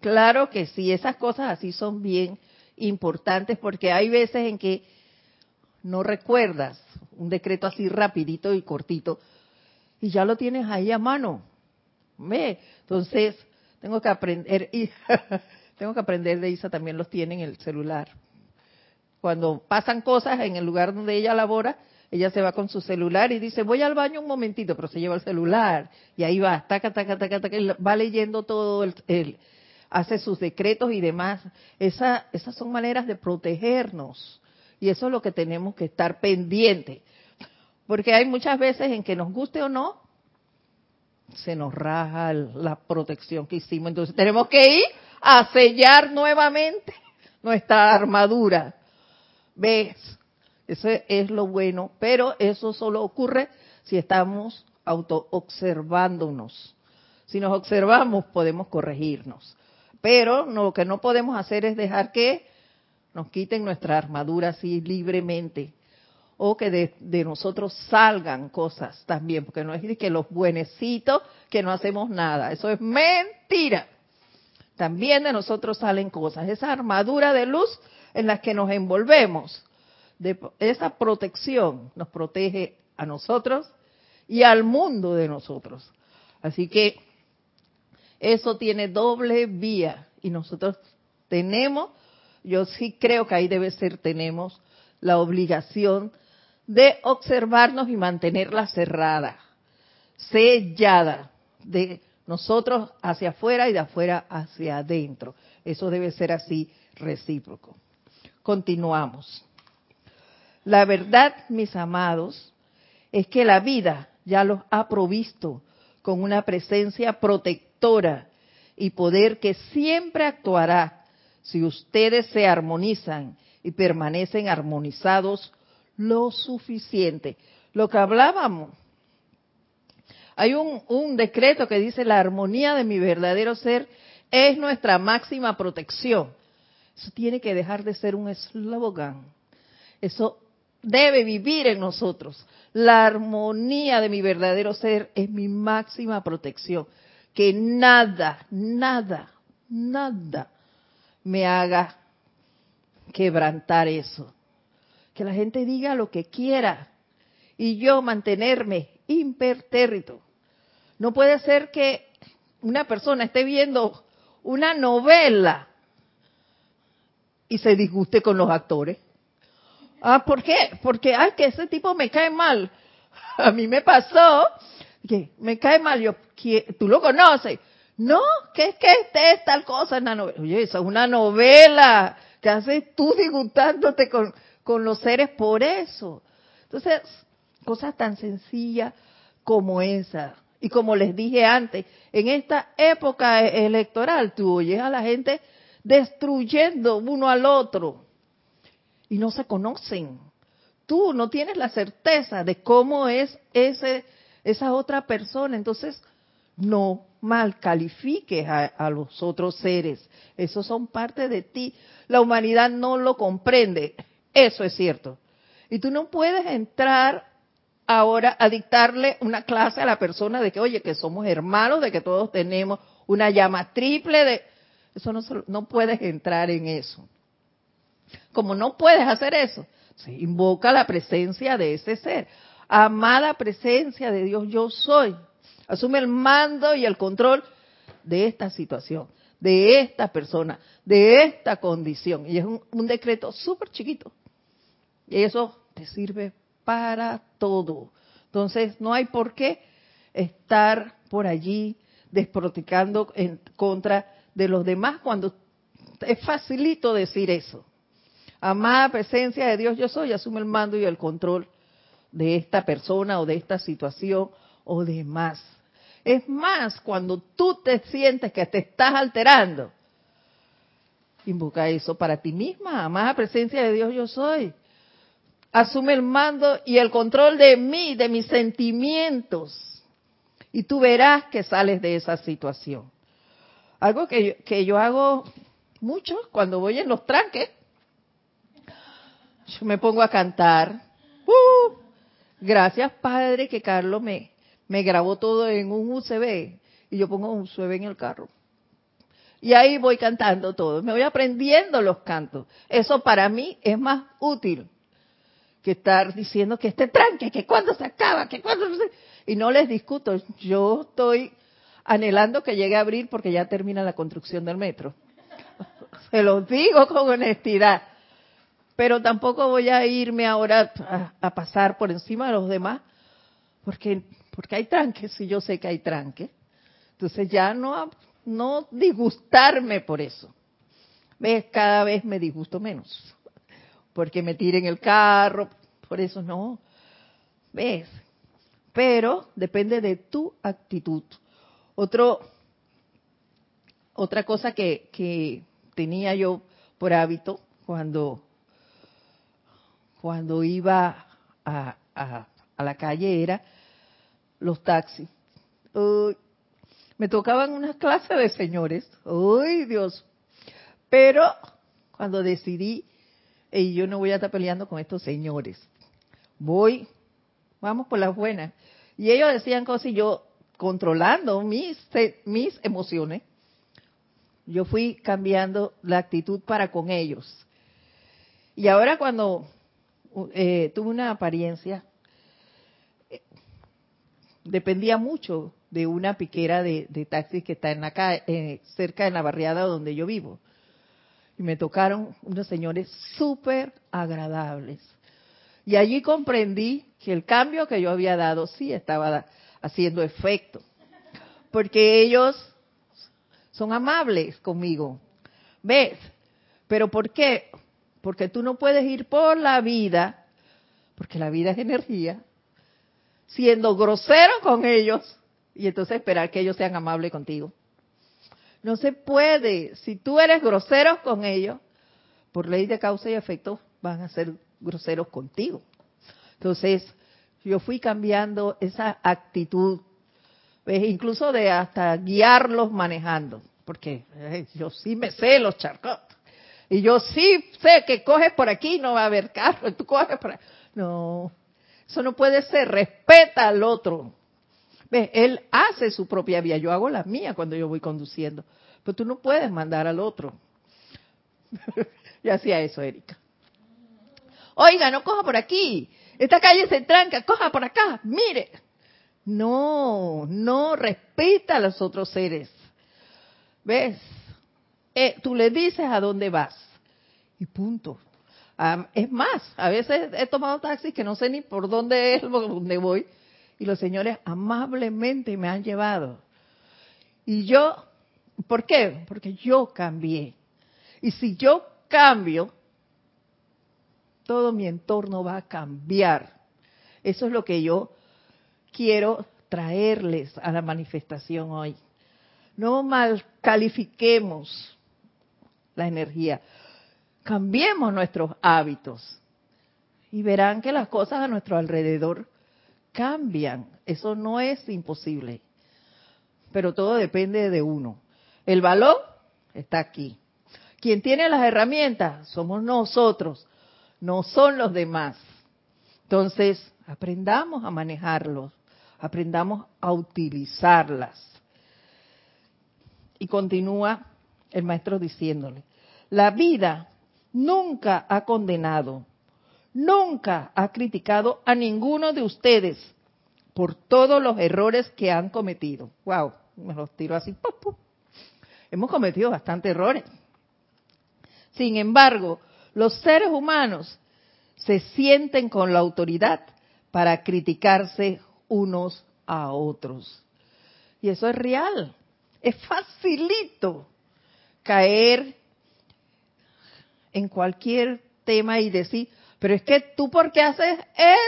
claro que sí, esas cosas así son bien importantes porque hay veces en que no recuerdas un decreto así rapidito y cortito y ya lo tienes ahí a mano. ¿Ve? Entonces, tengo que aprender y tengo que aprender de Isa, también los tiene en el celular. Cuando pasan cosas en el lugar donde ella labora, ella se va con su celular y dice, voy al baño un momentito, pero se lleva el celular. Y ahí va, taca, taca, taca, taca, va leyendo todo, el, hace sus decretos y demás. Esa, esas son maneras de protegernos. Y eso es lo que tenemos que estar pendientes. Porque hay muchas veces en que nos guste o no, se nos raja la protección que hicimos. Entonces tenemos que ir a sellar nuevamente nuestra armadura. ¿Ves? Eso es lo bueno, pero eso solo ocurre si estamos auto observándonos. Si nos observamos podemos corregirnos, pero lo que no podemos hacer es dejar que nos quiten nuestra armadura así libremente o que de, nosotros salgan cosas también, porque no es que los buenecitos que no hacemos nada, eso es mentira también de nosotros salen cosas. Esa armadura de luz en las que nos envolvemos, de esa protección nos protege a nosotros y al mundo de nosotros. Así que eso tiene doble vía y nosotros tenemos, yo sí creo que ahí debe ser, tenemos la obligación de observarnos y mantenerla cerrada, sellada, de nosotros hacia afuera y de afuera hacia adentro. Eso debe ser así recíproco. Continuamos. La verdad, mis amados, es que la vida ya los ha provisto con una presencia protectora y poder que siempre actuará si ustedes se armonizan y permanecen armonizados lo suficiente. Lo que hablábamos, hay un, un, decreto que dice la armonía de mi verdadero ser es nuestra máxima protección. Eso tiene que dejar de ser un eslogan. Eso debe vivir en nosotros. La armonía de mi verdadero ser es mi máxima protección. Que nada, nada, nada me haga quebrantar eso. Que la gente diga lo que quiera y yo mantenerme impertérrito. No puede ser que una persona esté viendo una novela y se disguste con los actores. Ah, ¿por qué? Porque, ay, que ese tipo me cae mal. A mí me pasó que me cae mal. Yo, tú lo conoces. No, que es que este es tal cosa en la novela. Oye, esa es una novela que haces tú disgustándote con, con los seres por eso. Entonces, cosas tan sencillas como esa. Y como les dije antes, en esta época electoral tú oyes a la gente destruyendo uno al otro y no se conocen. Tú no tienes la certeza de cómo es ese, esa otra persona, entonces no mal califiques a los otros seres. Esos son parte de ti. La humanidad no lo comprende. Eso es cierto. Y tú no puedes entrar ahora a dictarle una clase a la persona de que, oye, que somos hermanos, de que todos tenemos una llama triple, de eso no, no puedes entrar en eso. Como no puedes hacer eso, se invoca la presencia de ese ser. Amada presencia de Dios, yo soy. Asume el mando y el control de esta situación, de esta persona, de esta condición. Y es un, un decreto súper chiquito. Y eso te sirve para todo. Entonces, no hay por qué estar por allí desproticando en contra de los demás cuando es facilito decir eso. Amada presencia de Dios, yo soy, asume el mando y el control de esta persona o de esta situación o demás. Es más, cuando tú te sientes que te estás alterando, invoca eso para ti misma, amada presencia de Dios, yo soy. Asume el mando y el control de mí, de mis sentimientos. Y tú verás que sales de esa situación. Algo que yo, que yo hago mucho cuando voy en los tranques yo me pongo a cantar. ¡Uh! Gracias, Padre, que Carlos me, me grabó todo en un USB y yo pongo un USB en el carro. Y ahí voy cantando todo. Me voy aprendiendo los cantos. Eso para mí es más útil que estar diciendo que este tranque, que cuando se acaba, que cuando se... Y no les discuto. Yo estoy anhelando que llegue a abril porque ya termina la construcción del metro. Se los digo con honestidad pero tampoco voy a irme ahora a, pasar por encima de los demás, porque, porque hay tranques y yo sé que hay tranques. Entonces ya no, no disgustarme por eso. ¿Ves? Cada vez me disgusto menos. Porque me tiren el carro, por eso no. ¿Ves? Pero depende de tu actitud. Otro, otra cosa que, que tenía yo por hábito cuando cuando iba a, a, la calle era los taxis. me tocaban unas clases de señores. ¡Uy, Dios! Pero cuando decidí, y yo no voy a estar peleando con estos señores, voy, vamos por las buenas. Y ellos decían cosas y yo, controlando mis, mis emociones, yo fui cambiando la actitud para con ellos. Y ahora cuando eh, tuve una apariencia, eh, dependía mucho de una piquera de, taxis que está en acá, eh, cerca de la barriada donde yo vivo. Y me tocaron unos señores súper agradables. Y allí comprendí que el cambio que yo había dado sí estaba haciendo efecto. Porque ellos son amables conmigo. ¿Ves? ¿Pero por qué? Porque tú no puedes ir por la vida, porque la vida es energía, siendo grosero con ellos y entonces esperar que ellos sean amables contigo. No se puede. Si tú eres grosero con ellos, por ley de causa y efecto, van a ser groseros contigo. Entonces, yo fui cambiando esa actitud, incluso de hasta guiarlos manejando, porque eh, yo sí me sé los charcos. Y yo sí sé que coges por aquí, no va a haber carro, tú coges por No, eso no puede ser, respeta al otro. ¿Ves? Él hace su propia vía, yo hago la mía cuando yo voy conduciendo, pero tú no puedes mandar al otro. yo hacía eso, Erika. Oiga, no coja por aquí, esta calle se tranca, coja por acá, mire. No, no respeta a los otros seres. ¿Ves? Eh, tú le dices a dónde vas. Y punto. es más, a veces he tomado taxis que no sé ni por dónde es dónde voy y los señores amablemente me han llevado. Y yo, ¿por qué? Porque yo cambié. Y si yo cambio, todo mi entorno va a cambiar. Eso es lo que yo quiero traerles a la manifestación hoy. No mal califiquemos la energía. Cambiemos nuestros hábitos y verán que las cosas a nuestro alrededor cambian. Eso no es imposible. Pero todo depende de uno. El valor está aquí. Quien tiene las herramientas somos nosotros, no son los demás. Entonces, aprendamos a manejarlos, aprendamos a utilizarlas. Y continúa el maestro diciéndole, la vida nunca ha condenado, nunca ha criticado a ninguno de ustedes por todos los errores que han cometido. Wow, me los tiro así. Hemos cometido bastantes errores. Sin embargo, los seres humanos se sienten con la autoridad para criticarse unos a otros. Y eso es real. Es facilito caer en cualquier tema y decir, pero es que tú por qué haces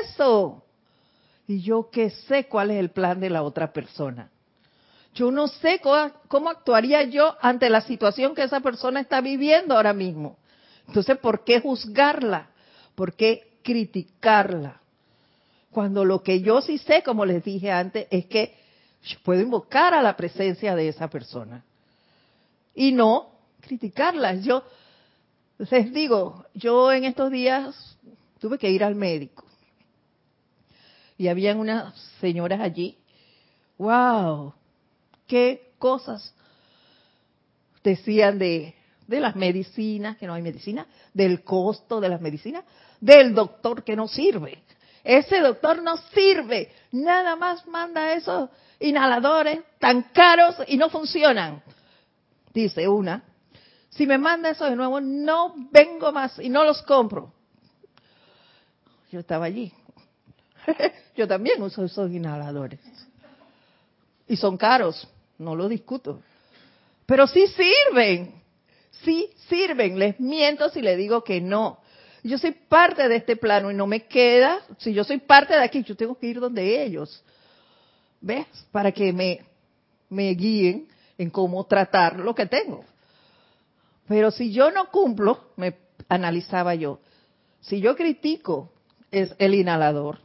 eso? Y yo qué sé cuál es el plan de la otra persona. Yo no sé cómo, actuaría yo ante la situación que esa persona está viviendo ahora mismo. Entonces, ¿por qué juzgarla? ¿Por qué criticarla? Cuando lo que yo sí sé, como les dije antes, es que yo puedo invocar a la presencia de esa persona. Y no criticarla. Yo les digo, yo en estos días tuve que ir al médico. Y habían unas señoras allí. ¡Wow! ¿Qué cosas decían de, de las medicinas, que no hay medicina, del costo de las medicinas, del doctor que no sirve? Ese doctor no sirve. Nada más manda esos inhaladores tan caros y no funcionan. Dice una. Si me manda eso de nuevo, no vengo más y no los compro. Yo estaba allí. Yo también uso esos inhaladores. Y son caros, no lo discuto. Pero sí sirven. Sí sirven. Les miento si les digo que no. Yo soy parte de este plano y no me queda, si yo soy parte de aquí, yo tengo que ir donde ellos. ¿Ves? Para que me, me guíen en cómo tratar lo que tengo. Pero si yo no cumplo, me analizaba yo, si yo critico es el inhalador,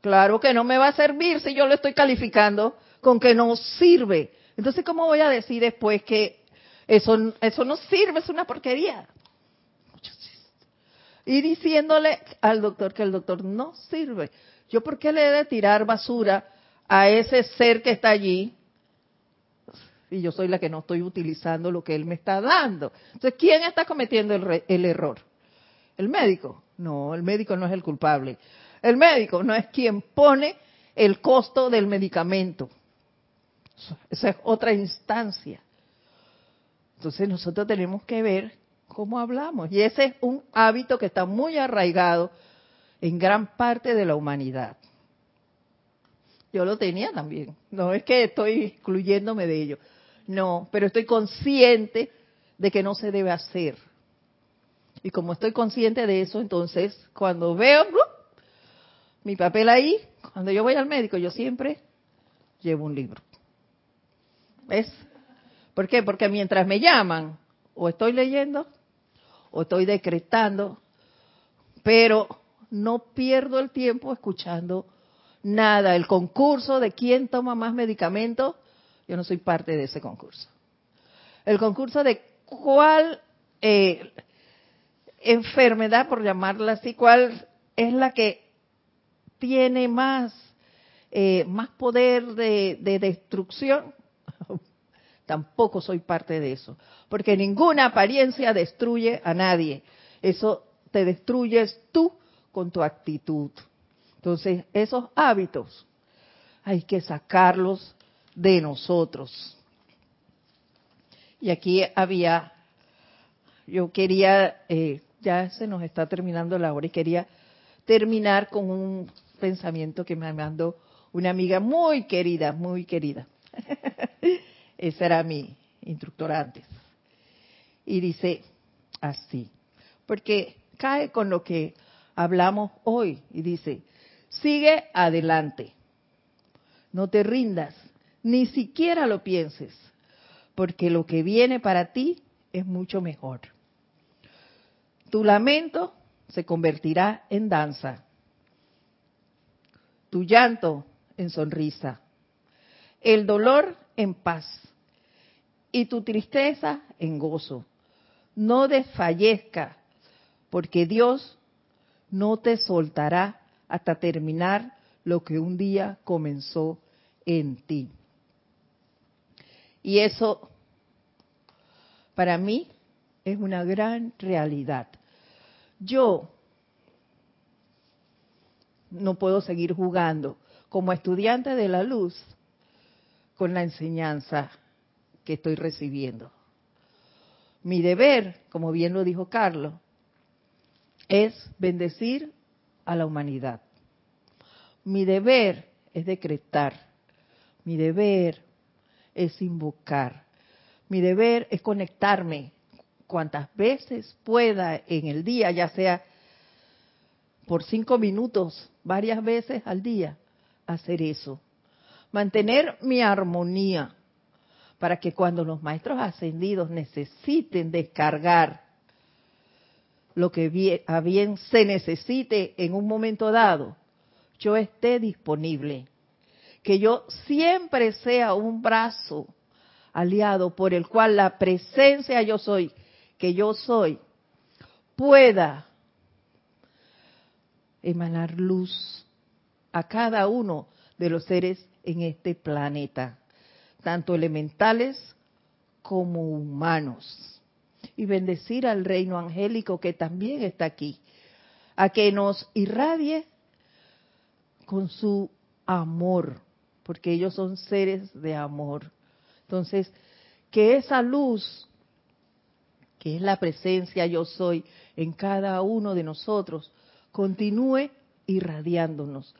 claro que no me va a servir si yo lo estoy calificando con que no sirve. Entonces, ¿cómo voy a decir después que eso, eso no sirve, es una porquería? Y diciéndole al doctor que el doctor no sirve. ¿Yo por qué le he de tirar basura a ese ser que está allí y yo soy la que no estoy utilizando lo que él me está dando. Entonces, ¿quién está cometiendo el, error? ¿El médico? No, el médico no es el culpable. El médico no es quien pone el costo del medicamento. Esa es otra instancia. Entonces nosotros tenemos que ver cómo hablamos. Y ese es un hábito que está muy arraigado en gran parte de la humanidad. Yo lo tenía también. No es que estoy excluyéndome de ello. No, pero estoy consciente de que no se debe hacer. Y como estoy consciente de eso, entonces cuando veo mi papel ahí, cuando yo voy al médico, yo siempre llevo un libro. ¿Ves? ¿Por qué? Porque mientras me llaman, o estoy leyendo, o estoy decretando, pero no pierdo el tiempo escuchando nada. El concurso de quién toma más medicamentos, yo no soy parte de ese concurso. El concurso de cuál eh, enfermedad, por llamarla así, cuál es la que tiene más, eh, más poder de, de destrucción, tampoco soy parte de eso. Porque ninguna apariencia destruye a nadie. Eso te destruyes tú con tu actitud. Entonces, esos hábitos hay que sacarlos de nosotros. Y aquí había, yo quería, eh, ya se nos está terminando la hora y quería terminar con un pensamiento que me mandó una amiga muy querida, muy querida. Esa era mi instructora antes. Y dice así, porque cae con lo que hablamos hoy y dice, sigue adelante, no te rindas, ni siquiera lo pienses, porque lo que viene para ti es mucho mejor. Tu lamento se convertirá en danza, tu llanto en sonrisa, el dolor en paz y tu tristeza en gozo. No desfallezca, porque Dios no te soltará hasta terminar lo que un día comenzó en ti. Y eso, para mí, es una gran realidad. Yo no puedo seguir jugando como estudiante de la luz con la enseñanza que estoy recibiendo. Mi deber, como bien lo dijo Carlos, es bendecir a la humanidad. Mi deber es decretar. Mi deber es invocar. Mi deber es conectarme cuantas veces pueda en el día, ya sea por cinco minutos, varias veces al día, hacer eso mantener mi armonía para que cuando los maestros ascendidos necesiten descargar lo que bien, a bien se necesite en un momento dado, yo esté disponible. Que yo siempre sea un brazo aliado por el cual la presencia yo soy, que yo soy, pueda emanar luz a cada uno de los seres en este planeta, tanto elementales como humanos. Y bendecir al reino angélico que también está aquí, a que nos irradie con su amor, porque ellos son seres de amor. Entonces, que esa luz, que es la presencia yo soy en cada uno de nosotros, continúe irradiándonos,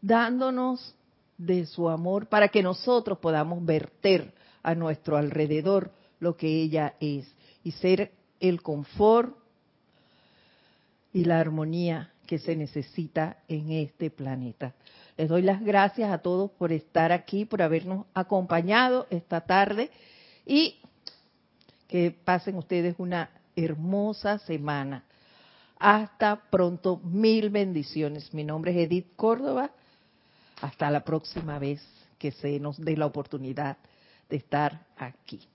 dándonos de su amor para que nosotros podamos verter a nuestro alrededor lo que ella es y ser el confort y la armonía que se necesita en este planeta. Les doy las gracias a todos por estar aquí, por habernos acompañado esta tarde y que pasen ustedes una hermosa semana. Hasta pronto, mil bendiciones. Mi nombre es Edith Córdoba hasta la próxima vez que se nos dé la oportunidad de estar aquí.